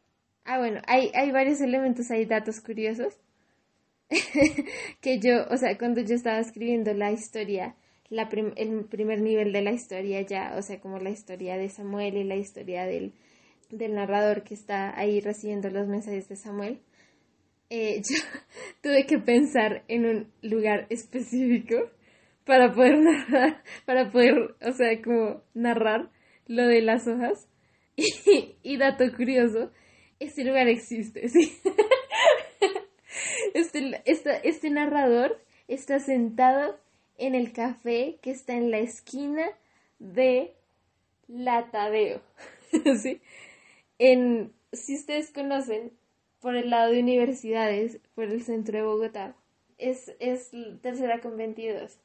ah bueno, hay, hay varios elementos, hay datos curiosos [laughs] que yo, o sea, cuando yo estaba escribiendo la historia, la el primer nivel de la historia ya, o sea, como la historia de Samuel y la historia del, del narrador que está ahí recibiendo los mensajes de Samuel, eh, [laughs] yo tuve que pensar en un lugar específico para poder [laughs] narrar, para poder, o sea, como narrar lo de las hojas. [laughs] Y, dato curioso, este lugar existe, ¿sí? [laughs] Este, este, narrador está sentado en el café que está en la esquina de La Tadeo, [laughs] ¿sí? En, si ustedes conocen, por el lado de universidades, por el centro de Bogotá, es, es tercera con 22.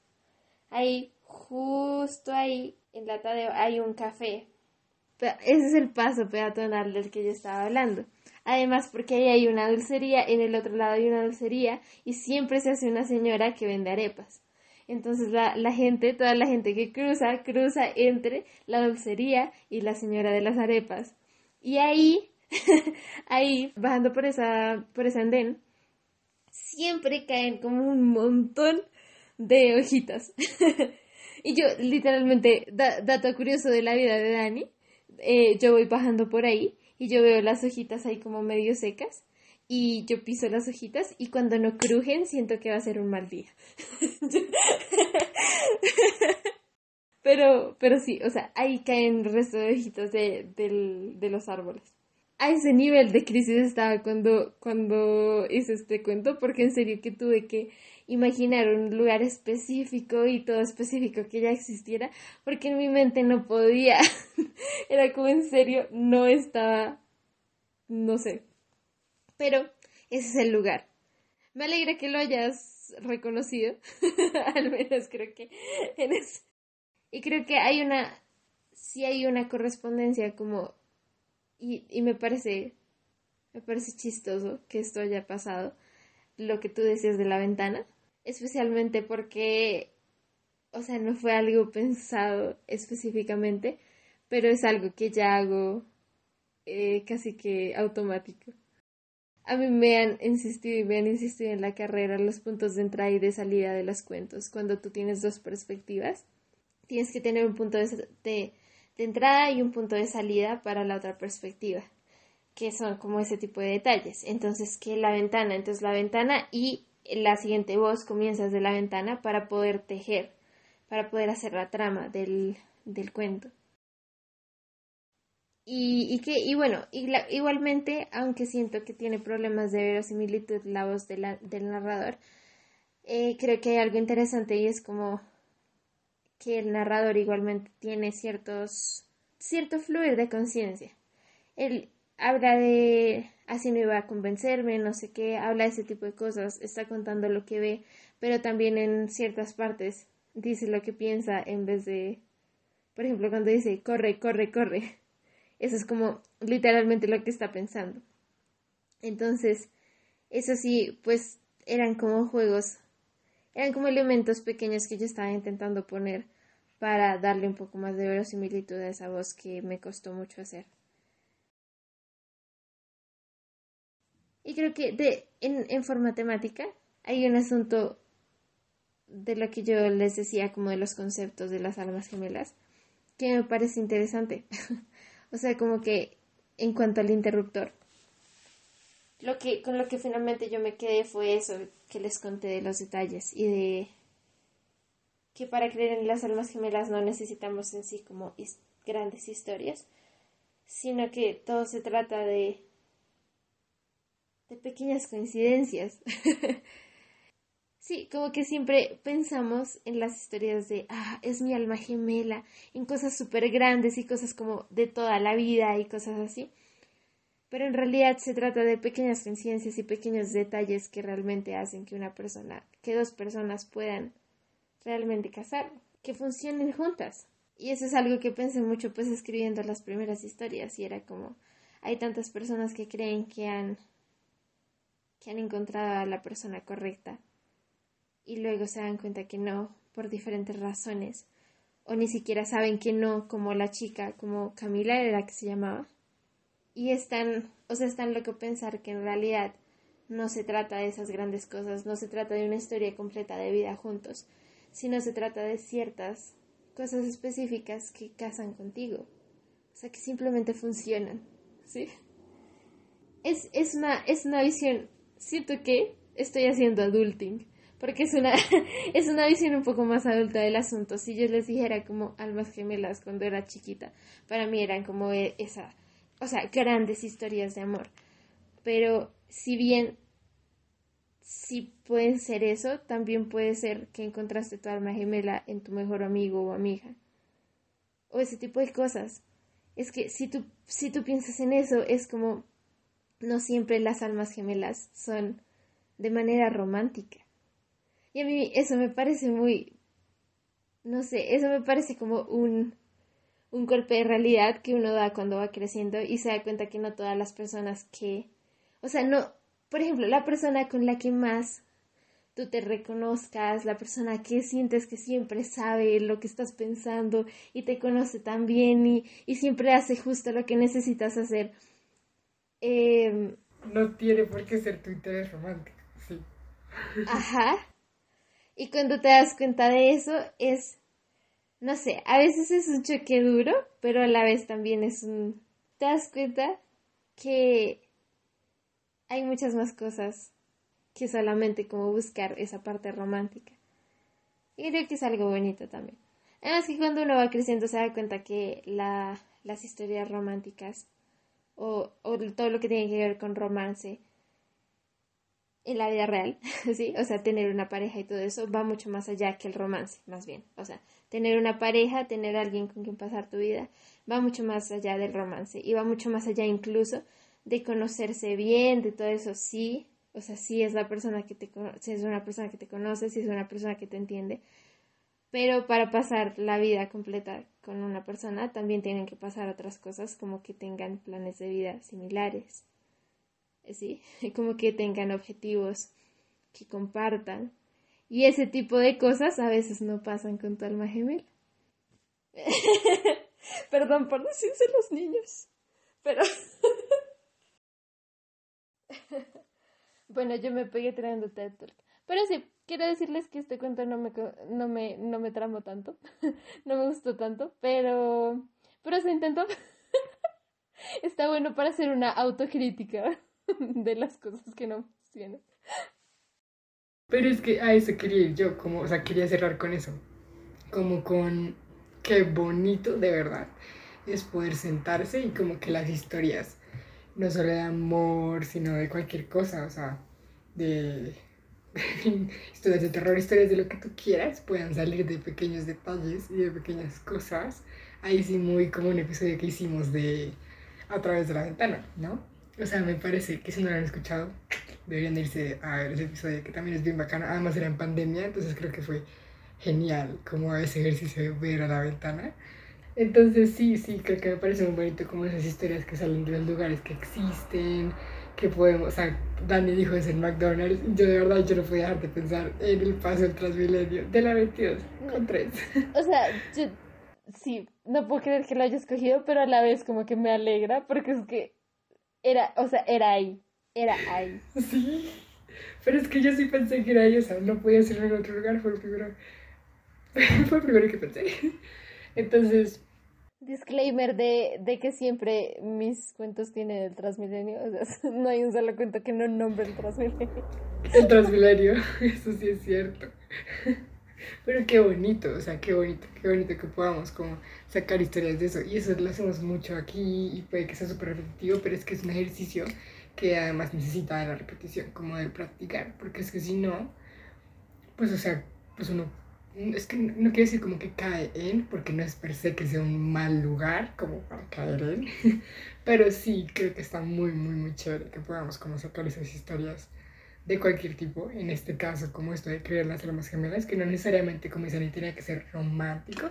Ahí, justo ahí, en La Tadeo, hay un café ese es el paso peatonal del que yo estaba hablando. Además, porque ahí hay una dulcería, en el otro lado hay una dulcería y siempre se hace una señora que vende arepas. Entonces la, la gente, toda la gente que cruza, cruza entre la dulcería y la señora de las arepas. Y ahí, [laughs] ahí, bajando por esa, por ese andén, siempre caen como un montón de hojitas. [laughs] y yo, literalmente, dato curioso de la vida de Dani, eh, yo voy bajando por ahí y yo veo las hojitas ahí como medio secas y yo piso las hojitas y cuando no crujen siento que va a ser un mal día. [laughs] pero, pero sí, o sea, ahí caen el de hojitas de, de los árboles. A ese nivel de crisis estaba cuando, cuando hice este cuento, porque en serio que tuve que imaginar un lugar específico y todo específico que ya existiera, porque en mi mente no podía. [laughs] Era como en serio, no estaba, no sé. Pero ese es el lugar. Me alegra que lo hayas reconocido, [laughs] al menos creo que en. Y creo que hay una, sí hay una correspondencia como, y, y me parece, me parece chistoso que esto haya pasado, lo que tú decías de la ventana, especialmente porque, o sea, no fue algo pensado específicamente, pero es algo que ya hago eh, casi que automático. A mí me han insistido y me han insistido en la carrera los puntos de entrada y de salida de los cuentos. Cuando tú tienes dos perspectivas, tienes que tener un punto de, de entrada y un punto de salida para la otra perspectiva que son como ese tipo de detalles. Entonces, que la ventana, entonces la ventana y la siguiente voz comienza desde la ventana para poder tejer, para poder hacer la trama del, del cuento. Y, y, que, y bueno, igualmente, aunque siento que tiene problemas de verosimilitud la voz del narrador, eh, creo que hay algo interesante y es como que el narrador igualmente tiene ciertos, cierto fluir de conciencia. Habla de así no iba a convencerme, no sé qué, habla de ese tipo de cosas, está contando lo que ve, pero también en ciertas partes dice lo que piensa en vez de, por ejemplo, cuando dice corre, corre, corre, eso es como literalmente lo que está pensando. Entonces, eso sí, pues eran como juegos, eran como elementos pequeños que yo estaba intentando poner para darle un poco más de verosimilitud a esa voz que me costó mucho hacer. Y creo que de, en, en forma temática hay un asunto de lo que yo les decía como de los conceptos de las almas gemelas que me parece interesante. [laughs] o sea, como que en cuanto al interruptor, lo que con lo que finalmente yo me quedé fue eso que les conté de los detalles y de que para creer en las almas gemelas no necesitamos en sí como grandes historias, sino que todo se trata de de pequeñas coincidencias. [laughs] sí, como que siempre pensamos en las historias de, ah, es mi alma gemela, en cosas súper grandes y cosas como de toda la vida y cosas así. Pero en realidad se trata de pequeñas coincidencias y pequeños detalles que realmente hacen que una persona, que dos personas puedan realmente casar, que funcionen juntas. Y eso es algo que pensé mucho pues escribiendo las primeras historias y era como hay tantas personas que creen que han que han encontrado a la persona correcta y luego se dan cuenta que no, por diferentes razones, o ni siquiera saben que no, como la chica, como Camila era que se llamaba, y están, o sea, están loco pensar que en realidad no se trata de esas grandes cosas, no se trata de una historia completa de vida juntos, sino se trata de ciertas cosas específicas que casan contigo, o sea, que simplemente funcionan, ¿sí? Es, es, una, es una visión siento que estoy haciendo adulting, porque es una, [laughs] es una visión un poco más adulta del asunto. Si yo les dijera como almas gemelas cuando era chiquita, para mí eran como e, esa, o sea, grandes historias de amor. Pero si bien si pueden ser eso, también puede ser que encontraste tu alma gemela en tu mejor amigo o amiga. O ese tipo de cosas. Es que si tú, si tú piensas en eso, es como no siempre las almas gemelas son de manera romántica. Y a mí eso me parece muy, no sé, eso me parece como un, un golpe de realidad que uno da cuando va creciendo y se da cuenta que no todas las personas que o sea, no, por ejemplo, la persona con la que más tú te reconozcas, la persona que sientes que siempre sabe lo que estás pensando y te conoce tan bien y, y siempre hace justo lo que necesitas hacer. Eh, no tiene por qué ser tu interés romántico, sí. Ajá. Y cuando te das cuenta de eso es, no sé, a veces es un choque duro, pero a la vez también es un... Te das cuenta que hay muchas más cosas que solamente como buscar esa parte romántica. Y creo que es algo bonito también. Además que cuando uno va creciendo se da cuenta que la, las historias románticas o, o todo lo que tiene que ver con romance en la vida real, [laughs] ¿sí? O sea, tener una pareja y todo eso va mucho más allá que el romance, más bien. O sea, tener una pareja, tener alguien con quien pasar tu vida, va mucho más allá del romance y va mucho más allá incluso de conocerse bien, de todo eso, sí, o sea, si es la persona que te si es una persona que te conoce, si es una persona que te entiende. Pero para pasar la vida completa con una persona también tienen que pasar otras cosas como que tengan planes de vida similares. ¿Sí? [laughs] Como que tengan objetivos que compartan. Y ese tipo de cosas a veces no pasan con tu alma gemela. [laughs] Perdón por decirse los niños. Pero [laughs] bueno, yo me pegué trayendo TED Pero sí, quiero decirles que este cuento no me, no me, no me tramó tanto. [laughs] no me gustó tanto, pero, pero se intentó. [laughs] Está bueno para hacer una autocrítica [laughs] de las cosas que no funcionan. Pero es que a eso quería ir yo, como, o sea, quería cerrar con eso. Como con qué bonito de verdad es poder sentarse y como que las historias no solo de amor, sino de cualquier cosa, o sea, de [laughs] historias de terror, historias de lo que tú quieras, puedan salir de pequeños detalles y de pequeñas cosas. Ahí sí, muy como un episodio que hicimos de A través de la ventana, ¿no? O sea, me parece que si no lo han escuchado, deberían irse a ver ese episodio que también es bien bacano. Además era en pandemia, entonces creo que fue genial como ese ejercicio de ver a la ventana. Entonces sí, sí, creo que me parece muy bonito como esas historias que salen de los lugares que existen, que podemos, o sea, Dani dijo es el McDonald's, yo de verdad yo no podía dejar de pensar en el paso del Transmilenio de la 22 con tres. O sea, yo sí, no puedo creer que lo haya escogido, pero a la vez como que me alegra porque es que era, o sea, era ahí, era ahí. Sí, pero es que yo sí pensé que era ahí, o sea, no podía ser en otro lugar, fue el primero, [laughs] fue el primero que pensé. Entonces, Disclaimer de, de, que siempre mis cuentos tienen el Transmilenio. O sea, [laughs] no hay un solo cuento que no nombre el Transmilenio. El Transmilenio, [laughs] eso sí es cierto. Pero qué bonito, o sea, qué bonito, qué bonito que podamos como sacar historias de eso. Y eso lo hacemos mucho aquí y puede que sea súper repetitivo, pero es que es un ejercicio que además necesita de la repetición, como de practicar, porque es que si no, pues o sea, pues uno es que no quiero decir como que cae en, porque no es per se que sea un mal lugar como para caer en, [laughs] pero sí creo que está muy, muy, muy chévere que podamos como sacar esas historias de cualquier tipo, en este caso como esto de creer las almas gemelas, que no necesariamente como dicen tiene que ser romántico,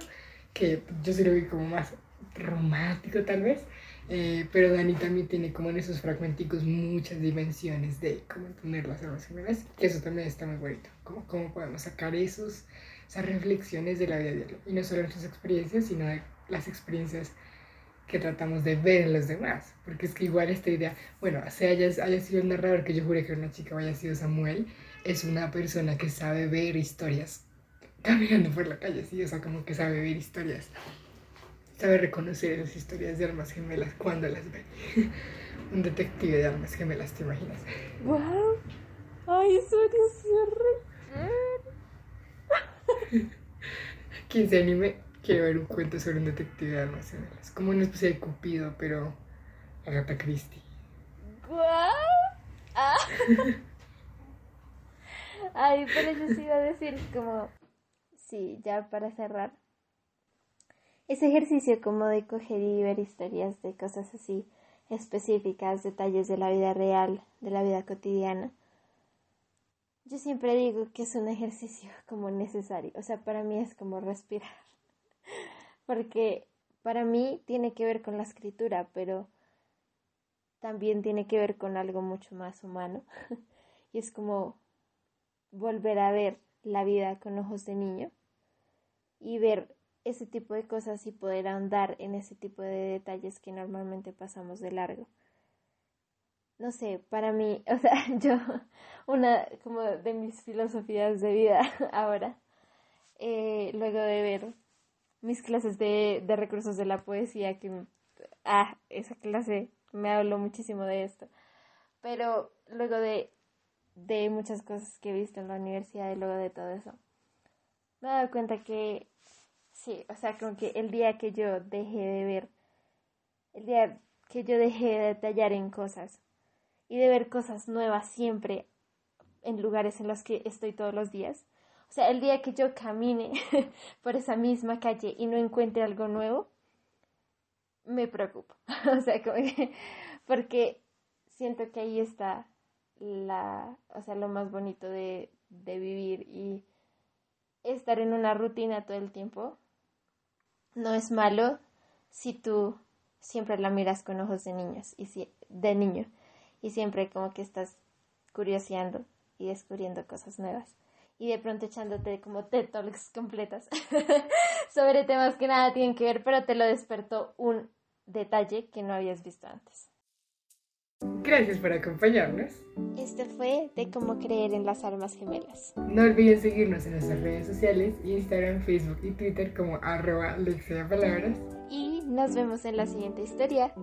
que yo sí lo vi como más romántico tal vez, eh, pero Dani también tiene como en esos fragmenticos muchas dimensiones de cómo entender las almas gemelas, que eso también está muy bonito, como cómo podemos sacar esos esas reflexiones de la vida diaria. Y no solo nuestras experiencias, sino de las experiencias que tratamos de ver en los demás. Porque es que igual esta idea, bueno, sea haya, haya sido el narrador que yo juré que era una chica o haya sido Samuel, es una persona que sabe ver historias caminando por la calle, sí, o sea, como que sabe ver historias. Sabe reconocer esas historias de armas gemelas cuando las ve. [laughs] Un detective de armas gemelas, ¿te imaginas? ¡Wow! ¡Ay, eso es [laughs] Quien se anime quiere ver un cuento sobre un detective de almas Es como una especie de Cupido, pero Agatha Christie. ¿Guau? Ah. [laughs] Ay, pero yo sí iba a decir como, sí, ya para cerrar, ese ejercicio como de coger y ver historias de cosas así específicas, detalles de la vida real, de la vida cotidiana, yo siempre digo que es un ejercicio [laughs] como necesario, o sea, para mí es como respirar, [laughs] porque para mí tiene que ver con la escritura, pero también tiene que ver con algo mucho más humano [laughs] y es como volver a ver la vida con ojos de niño y ver ese tipo de cosas y poder ahondar en ese tipo de detalles que normalmente pasamos de largo. No sé, para mí, [laughs] o sea, yo, una como de mis filosofías de vida [laughs] ahora, eh, luego de ver mis clases de, de recursos de la poesía, que, ah, esa clase me habló muchísimo de esto. Pero luego de, de muchas cosas que he visto en la universidad y luego de todo eso, me he dado cuenta que sí, o sea, como que el día que yo dejé de ver, el día que yo dejé de detallar en cosas y de ver cosas nuevas siempre en lugares en los que estoy todos los días, o sea, el día que yo camine [laughs] por esa misma calle y no encuentre algo nuevo, me preocupo. [laughs] o sea, porque siento que ahí está la, o sea, lo más bonito de, de vivir y estar en una rutina todo el tiempo. No es malo si tú siempre la miras con ojos de niños y si, de niño y siempre como que estás curioseando y descubriendo cosas nuevas y de pronto echándote como TED Talks completas [laughs] sobre temas que nada tienen que ver, pero te lo despertó un detalle que no habías visto antes. Gracias por acompañarnos. Este fue de cómo creer en las almas gemelas. No olviden seguirnos en nuestras redes sociales, Instagram, Facebook y Twitter como arroba de palabras. Y nos vemos en la siguiente historia.